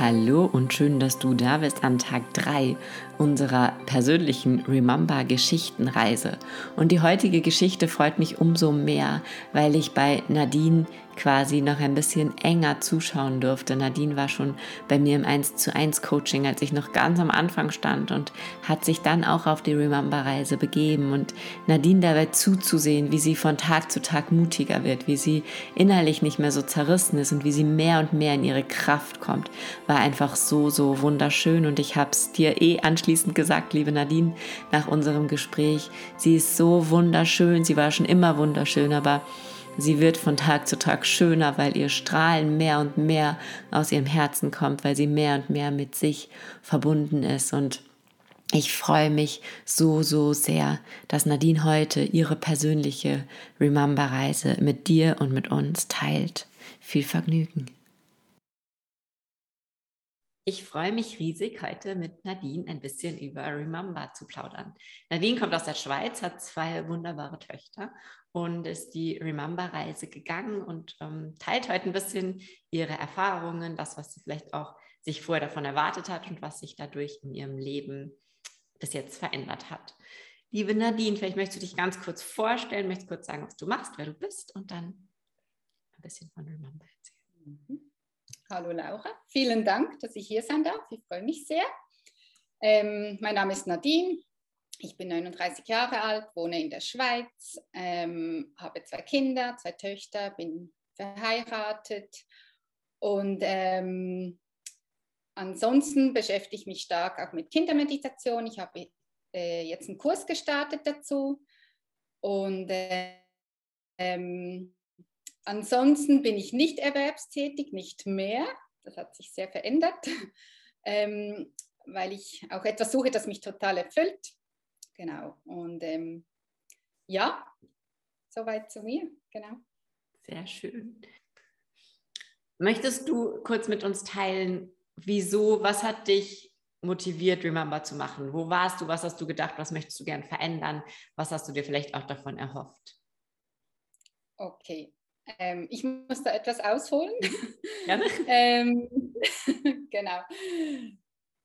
Hallo und schön, dass du da bist an Tag 3 unserer persönlichen Remember Geschichtenreise. Und die heutige Geschichte freut mich umso mehr, weil ich bei Nadine quasi noch ein bisschen enger zuschauen durfte. Nadine war schon bei mir im 1 zu 1 Coaching, als ich noch ganz am Anfang stand und hat sich dann auch auf die Remember-Reise begeben. Und Nadine dabei zuzusehen, wie sie von Tag zu Tag mutiger wird, wie sie innerlich nicht mehr so zerrissen ist und wie sie mehr und mehr in ihre Kraft kommt, war einfach so, so wunderschön. Und ich habe es dir eh anschließend gesagt, liebe Nadine, nach unserem Gespräch, sie ist so wunderschön, sie war schon immer wunderschön, aber Sie wird von Tag zu Tag schöner, weil ihr Strahlen mehr und mehr aus ihrem Herzen kommt, weil sie mehr und mehr mit sich verbunden ist. Und ich freue mich so, so sehr, dass Nadine heute ihre persönliche Remember-Reise mit dir und mit uns teilt. Viel Vergnügen. Ich freue mich riesig, heute mit Nadine ein bisschen über Remember zu plaudern. Nadine kommt aus der Schweiz, hat zwei wunderbare Töchter und ist die Remember-Reise gegangen und ähm, teilt heute ein bisschen ihre Erfahrungen, das, was sie vielleicht auch sich vorher davon erwartet hat und was sich dadurch in ihrem Leben bis jetzt verändert hat. Liebe Nadine, vielleicht möchtest du dich ganz kurz vorstellen, möchtest kurz sagen, was du machst, wer du bist und dann ein bisschen von Remember erzählen. Mhm. Hallo Laura, vielen Dank, dass ich hier sein darf. Ich freue mich sehr. Ähm, mein Name ist Nadine. Ich bin 39 Jahre alt, wohne in der Schweiz, ähm, habe zwei Kinder, zwei Töchter, bin verheiratet und ähm, ansonsten beschäftige ich mich stark auch mit Kindermeditation. Ich habe äh, jetzt einen Kurs gestartet dazu und äh, ähm, Ansonsten bin ich nicht erwerbstätig, nicht mehr. Das hat sich sehr verändert, ähm, weil ich auch etwas suche, das mich total erfüllt. Genau. Und ähm, ja, soweit zu mir. Genau. Sehr schön. Möchtest du kurz mit uns teilen, wieso, was hat dich motiviert, Remember zu machen? Wo warst du? Was hast du gedacht? Was möchtest du gern verändern? Was hast du dir vielleicht auch davon erhofft? Okay, ähm, ich muss da etwas ausholen. Gerne. ähm, genau.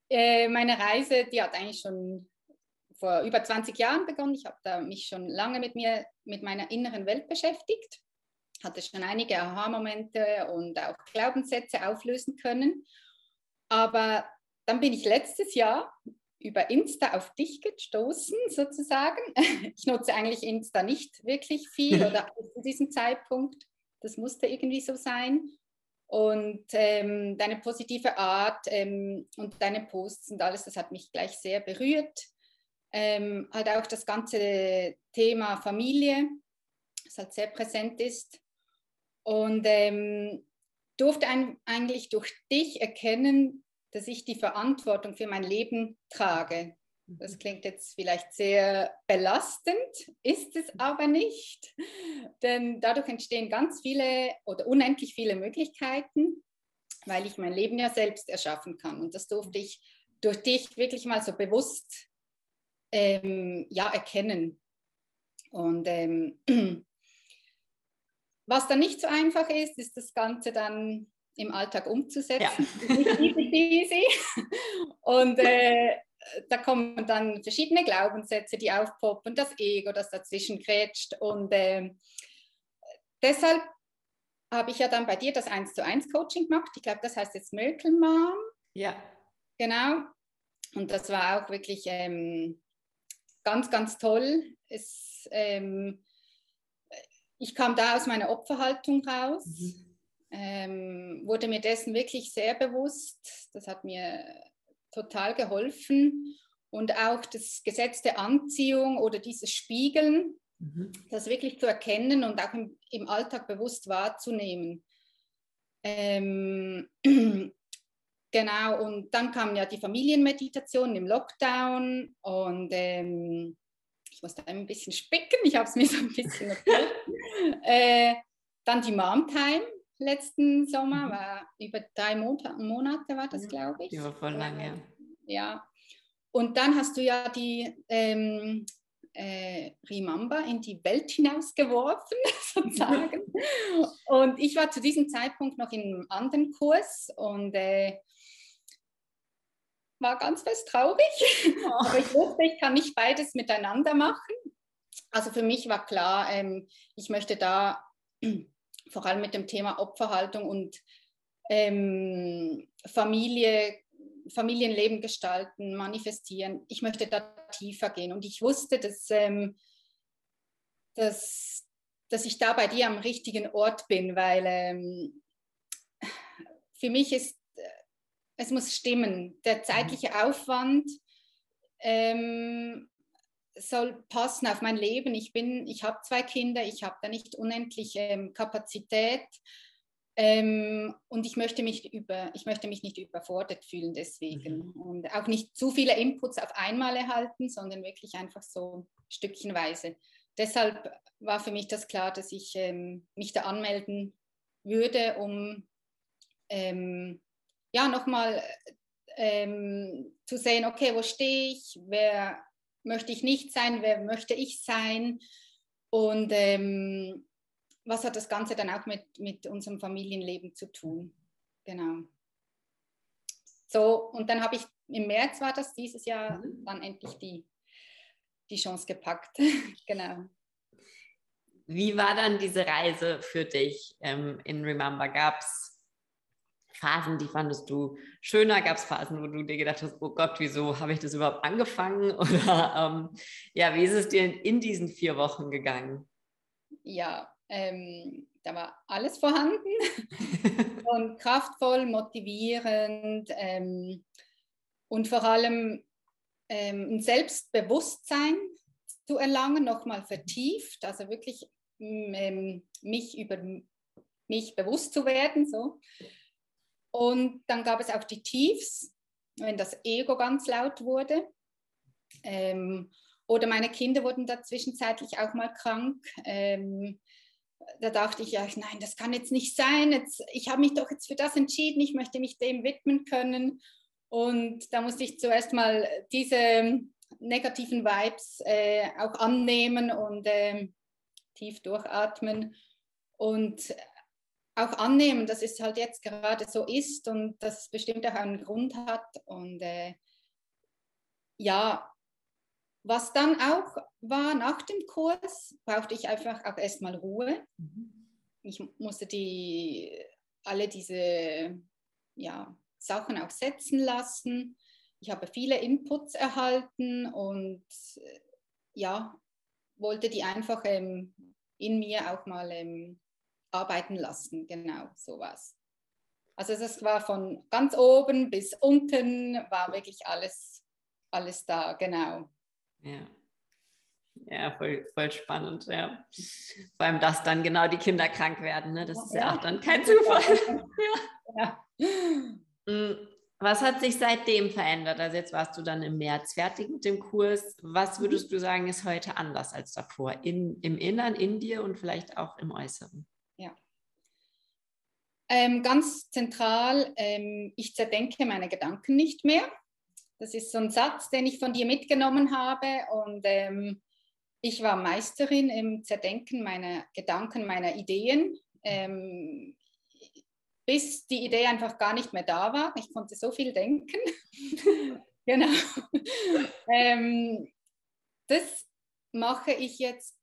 Äh, meine Reise, die hat eigentlich schon vor über 20 Jahren begonnen. Ich habe da mich schon lange mit mir, mit meiner inneren Welt beschäftigt, hatte schon einige Aha-Momente und auch Glaubenssätze auflösen können. Aber dann bin ich letztes Jahr über Insta auf dich gestoßen, sozusagen. Ich nutze eigentlich Insta nicht wirklich viel oder zu diesem Zeitpunkt. Das musste irgendwie so sein. Und ähm, deine positive Art ähm, und deine Posts und alles, das hat mich gleich sehr berührt. Ähm, halt auch das ganze Thema Familie, das halt sehr präsent ist. Und ähm, durfte ein, eigentlich durch dich erkennen, dass ich die Verantwortung für mein Leben trage. Das mhm. klingt jetzt vielleicht sehr belastend, ist es aber nicht, denn dadurch entstehen ganz viele oder unendlich viele Möglichkeiten, weil ich mein Leben ja selbst erschaffen kann. Und das durfte ich durch dich wirklich mal so bewusst ähm, ja, erkennen. Und ähm, was dann nicht so einfach ist, ist das Ganze dann im Alltag umzusetzen. Ja. Nicht easy peasy. Und äh, da kommen dann verschiedene Glaubenssätze, die aufpoppen, das Ego, das dazwischen grätscht. Und äh, deshalb habe ich ja dann bei dir das 1 zu 1 Coaching gemacht. Ich glaube, das heißt jetzt Mom. Ja. Genau. Und das war auch wirklich ähm, ganz, ganz toll. Es, ähm, ich kam da aus meiner Opferhaltung raus. Mhm ähm, wurde mir dessen wirklich sehr bewusst. Das hat mir total geholfen. Und auch das Gesetz der Anziehung oder dieses Spiegeln, mhm. das wirklich zu erkennen und auch im, im Alltag bewusst wahrzunehmen. Ähm, genau, und dann kam ja die Familienmeditation im Lockdown und ähm, ich musste ein bisschen spicken, ich habe es mir so ein bisschen äh, Dann die Mom Time, letzten Sommer, mhm. war über drei Monate, Monate war das, glaube ich. War voll lang, ja. Ja. Und dann hast du ja die ähm, äh, Rimamba in die Welt hinausgeworfen, sozusagen. und ich war zu diesem Zeitpunkt noch in einem anderen Kurs und äh, war ganz fest traurig. Oh. Aber ich wusste, ich kann nicht beides miteinander machen. Also für mich war klar, ähm, ich möchte da vor allem mit dem Thema Opferhaltung und ähm, Familie, Familienleben gestalten, manifestieren. Ich möchte da tiefer gehen. Und ich wusste, dass, ähm, dass, dass ich da bei dir am richtigen Ort bin, weil ähm, für mich ist, äh, es muss stimmen. Der zeitliche Aufwand ähm, soll passen auf mein Leben. Ich bin, ich habe zwei Kinder, ich habe da nicht unendlich ähm, Kapazität ähm, und ich möchte mich über, ich möchte mich nicht überfordert fühlen deswegen mhm. und auch nicht zu viele Inputs auf einmal erhalten, sondern wirklich einfach so stückchenweise. Deshalb war für mich das klar, dass ich ähm, mich da anmelden würde, um ähm, ja nochmal ähm, zu sehen, okay, wo stehe ich, wer möchte ich nicht sein, wer möchte ich sein und ähm, was hat das Ganze dann auch mit, mit unserem Familienleben zu tun. Genau. So, und dann habe ich im März war das dieses Jahr mhm. dann endlich die, die Chance gepackt. genau. Wie war dann diese Reise für dich ähm, in Remember? Gab es Phasen, die fandest du schöner? Gab es Phasen, wo du dir gedacht hast, oh Gott, wieso habe ich das überhaupt angefangen? Oder ähm, ja, wie ist es dir in diesen vier Wochen gegangen? Ja, ähm, da war alles vorhanden und kraftvoll, motivierend ähm, und vor allem ähm, ein Selbstbewusstsein zu erlangen, nochmal vertieft, also wirklich ähm, mich über mich bewusst zu werden, so und dann gab es auch die Tiefs, wenn das Ego ganz laut wurde. Ähm, oder meine Kinder wurden da zwischenzeitlich auch mal krank. Ähm, da dachte ich, ja, nein, das kann jetzt nicht sein. Jetzt, ich habe mich doch jetzt für das entschieden, ich möchte mich dem widmen können. Und da musste ich zuerst mal diese negativen Vibes äh, auch annehmen und äh, tief durchatmen und auch annehmen, dass es halt jetzt gerade so ist und dass es bestimmt auch einen Grund hat. Und äh, ja, was dann auch war nach dem Kurs, brauchte ich einfach auch erstmal Ruhe. Mhm. Ich musste die, alle diese ja, Sachen auch setzen lassen. Ich habe viele Inputs erhalten und äh, ja, wollte die einfach ähm, in mir auch mal ähm, arbeiten lassen, genau sowas. Also das war von ganz oben bis unten, war wirklich alles, alles da, genau. Ja. Ja, voll, voll spannend, ja. Vor allem, dass dann genau die Kinder krank werden, ne? das ist ja, ja auch dann kein Zufall. ja. Mm, was hat sich seitdem verändert? Also jetzt warst du dann im März fertig mit dem Kurs. Was würdest du sagen, ist heute anders als davor? In, Im Innern, in dir und vielleicht auch im Äußeren? Ähm, ganz zentral, ähm, ich zerdenke meine Gedanken nicht mehr. Das ist so ein Satz, den ich von dir mitgenommen habe. Und ähm, ich war Meisterin im Zerdenken meiner Gedanken, meiner Ideen, ähm, bis die Idee einfach gar nicht mehr da war. Ich konnte so viel denken. genau. Ähm, das mache ich jetzt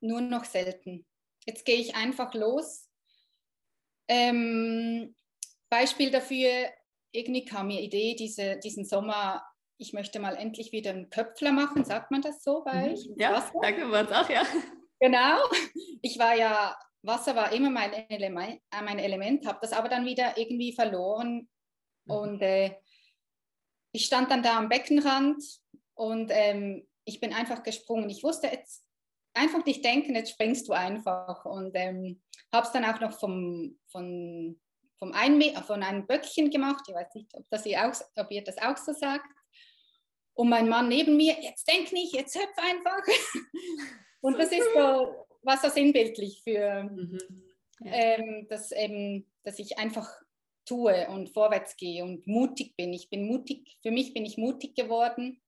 nur noch selten. Jetzt gehe ich einfach los ähm, Beispiel dafür, irgendwie kam mir Idee, diese, diesen Sommer, ich möchte mal endlich wieder einen Köpfler machen, sagt man das so bei mhm. euch? Ja, Wasser? danke wir auch, ja. Genau, ich war ja, Wasser war immer mein Element, äh, mein Element habe das aber dann wieder irgendwie verloren mhm. und äh, ich stand dann da am Beckenrand und ähm, ich bin einfach gesprungen. Ich wusste jetzt einfach nicht denken, jetzt springst du einfach und ähm, habe es dann auch noch vom, von, vom ein, von einem Böckchen gemacht. Ich weiß nicht, ob, das ihr auch, ob ihr das auch so sagt. Und mein Mann neben mir, jetzt denk nicht, jetzt hüpf einfach. Und das ist so, was so sinnbildlich für, mhm. ja. ähm, dass, eben, dass ich einfach tue und vorwärts gehe und mutig bin. Ich bin mutig, für mich bin ich mutig geworden.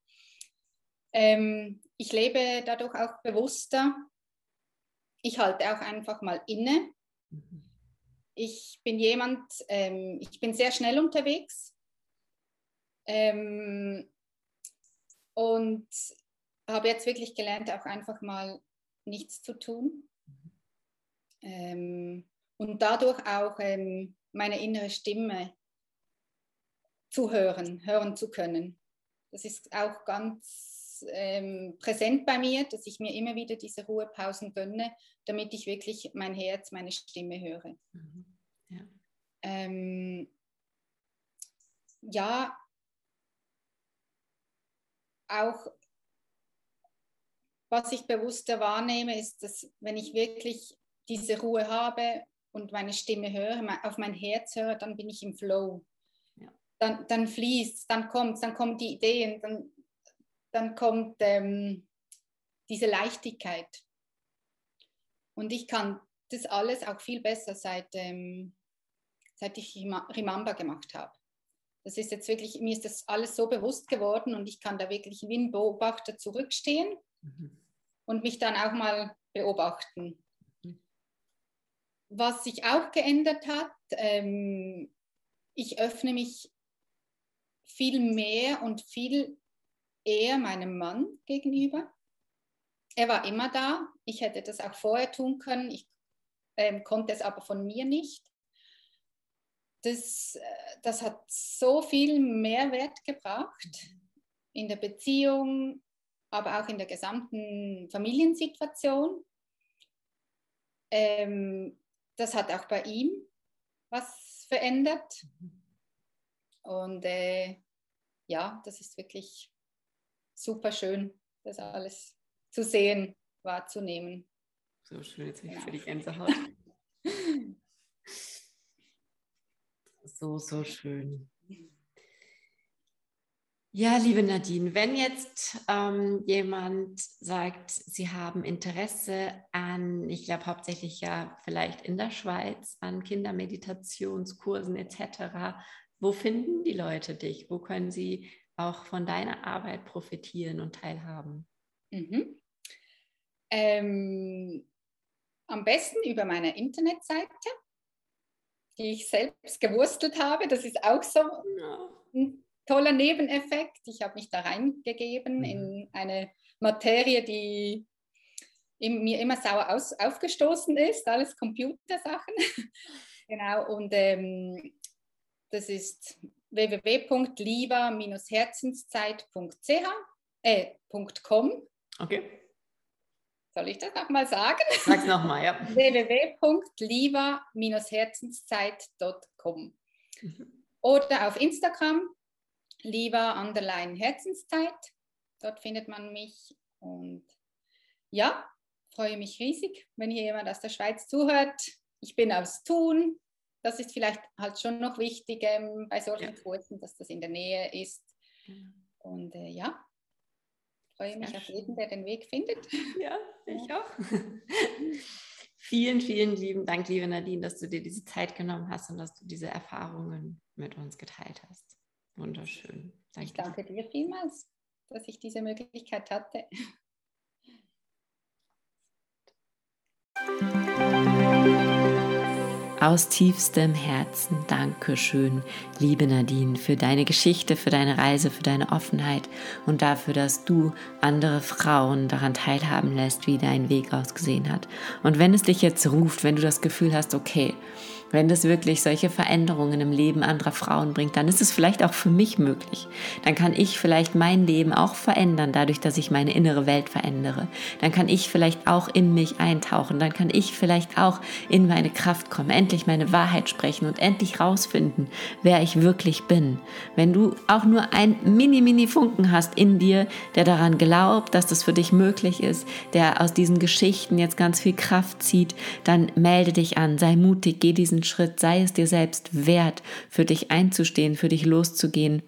Ähm, ich lebe dadurch auch bewusster. Ich halte auch einfach mal inne. Mhm. Ich bin jemand, ähm, ich bin sehr schnell unterwegs ähm, und habe jetzt wirklich gelernt, auch einfach mal nichts zu tun. Ähm, und dadurch auch ähm, meine innere Stimme zu hören, hören zu können. Das ist auch ganz ähm, präsent bei mir, dass ich mir immer wieder diese Ruhepausen gönne, damit ich wirklich mein Herz, meine Stimme höre. Mhm. Ja. Ähm, ja, auch was ich bewusster wahrnehme, ist, dass wenn ich wirklich diese Ruhe habe und meine Stimme höre, auf mein Herz höre, dann bin ich im Flow. Ja. Dann, dann fließt dann kommt es, dann kommen die Ideen, dann, dann kommt ähm, diese Leichtigkeit. Und ich kann das alles auch viel besser seit, ähm, seit ich Rimamba gemacht habe. Das ist jetzt wirklich, mir ist das alles so bewusst geworden und ich kann da wirklich wie ein Beobachter zurückstehen mhm. und mich dann auch mal beobachten. Mhm. Was sich auch geändert hat, ähm, ich öffne mich viel mehr und viel eher meinem Mann gegenüber. Er war immer da. Ich hätte das auch vorher tun können. Ich ähm, konnte es aber von mir nicht das, äh, das hat so viel Mehrwert gebracht in der Beziehung, aber auch in der gesamten Familiensituation. Ähm, das hat auch bei ihm was verändert. Und äh, ja, das ist wirklich super schön, das alles zu sehen, wahrzunehmen. So schön, jetzt genau. für die Gänsehaut. So, so schön. Ja, liebe Nadine, wenn jetzt ähm, jemand sagt, Sie haben Interesse an, ich glaube hauptsächlich ja vielleicht in der Schweiz, an Kindermeditationskursen etc., wo finden die Leute dich? Wo können sie auch von deiner Arbeit profitieren und teilhaben? Mhm. Ähm, am besten über meine Internetseite die ich selbst gewurstelt habe. Das ist auch so ein toller Nebeneffekt. Ich habe mich da reingegeben mhm. in eine Materie, die mir immer sauer aus, aufgestoßen ist, alles Computersachen. genau, und ähm, das ist www.liva-herzenszeit.ch äh, .com. Okay. Soll ich das nochmal sagen? Sag's nochmal, ja. www.liva-herzenszeit.com mhm. Oder auf Instagram, liva underline Herzenszeit. Dort findet man mich. Und ja, freue mich riesig, wenn hier jemand aus der Schweiz zuhört. Ich bin aus Thun. Das ist vielleicht halt schon noch wichtig ähm, bei solchen ja. Kursen, dass das in der Nähe ist. Und äh, ja, freue mich auf jeden, der den Weg findet. Ja, ich auch. vielen, vielen lieben Dank, liebe Nadine, dass du dir diese Zeit genommen hast und dass du diese Erfahrungen mit uns geteilt hast. Wunderschön. Danke. Ich danke dir vielmals, dass ich diese Möglichkeit hatte. Aus tiefstem Herzen Dankeschön, liebe Nadine, für deine Geschichte, für deine Reise, für deine Offenheit und dafür, dass du andere Frauen daran teilhaben lässt, wie dein Weg ausgesehen hat. Und wenn es dich jetzt ruft, wenn du das Gefühl hast, okay, wenn das wirklich solche Veränderungen im Leben anderer Frauen bringt, dann ist es vielleicht auch für mich möglich. Dann kann ich vielleicht mein Leben auch verändern, dadurch, dass ich meine innere Welt verändere. Dann kann ich vielleicht auch in mich eintauchen. Dann kann ich vielleicht auch in meine Kraft kommen, endlich meine Wahrheit sprechen und endlich rausfinden, wer ich wirklich bin. Wenn du auch nur ein mini, mini Funken hast in dir, der daran glaubt, dass das für dich möglich ist, der aus diesen Geschichten jetzt ganz viel Kraft zieht, dann melde dich an, sei mutig, geh diesen Schritt, sei es dir selbst wert, für dich einzustehen, für dich loszugehen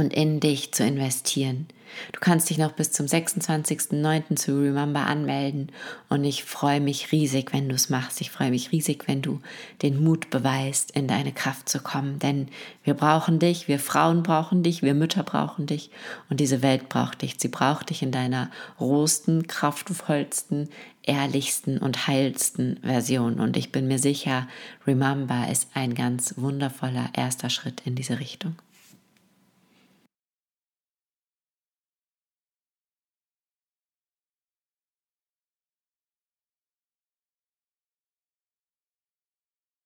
und in dich zu investieren. Du kannst dich noch bis zum 26.09. zu Remember anmelden und ich freue mich riesig, wenn du es machst. Ich freue mich riesig, wenn du den Mut beweist, in deine Kraft zu kommen, denn wir brauchen dich, wir Frauen brauchen dich, wir Mütter brauchen dich und diese Welt braucht dich. Sie braucht dich in deiner rohsten, kraftvollsten, ehrlichsten und heilsten Version und ich bin mir sicher, Remember ist ein ganz wundervoller erster Schritt in diese Richtung.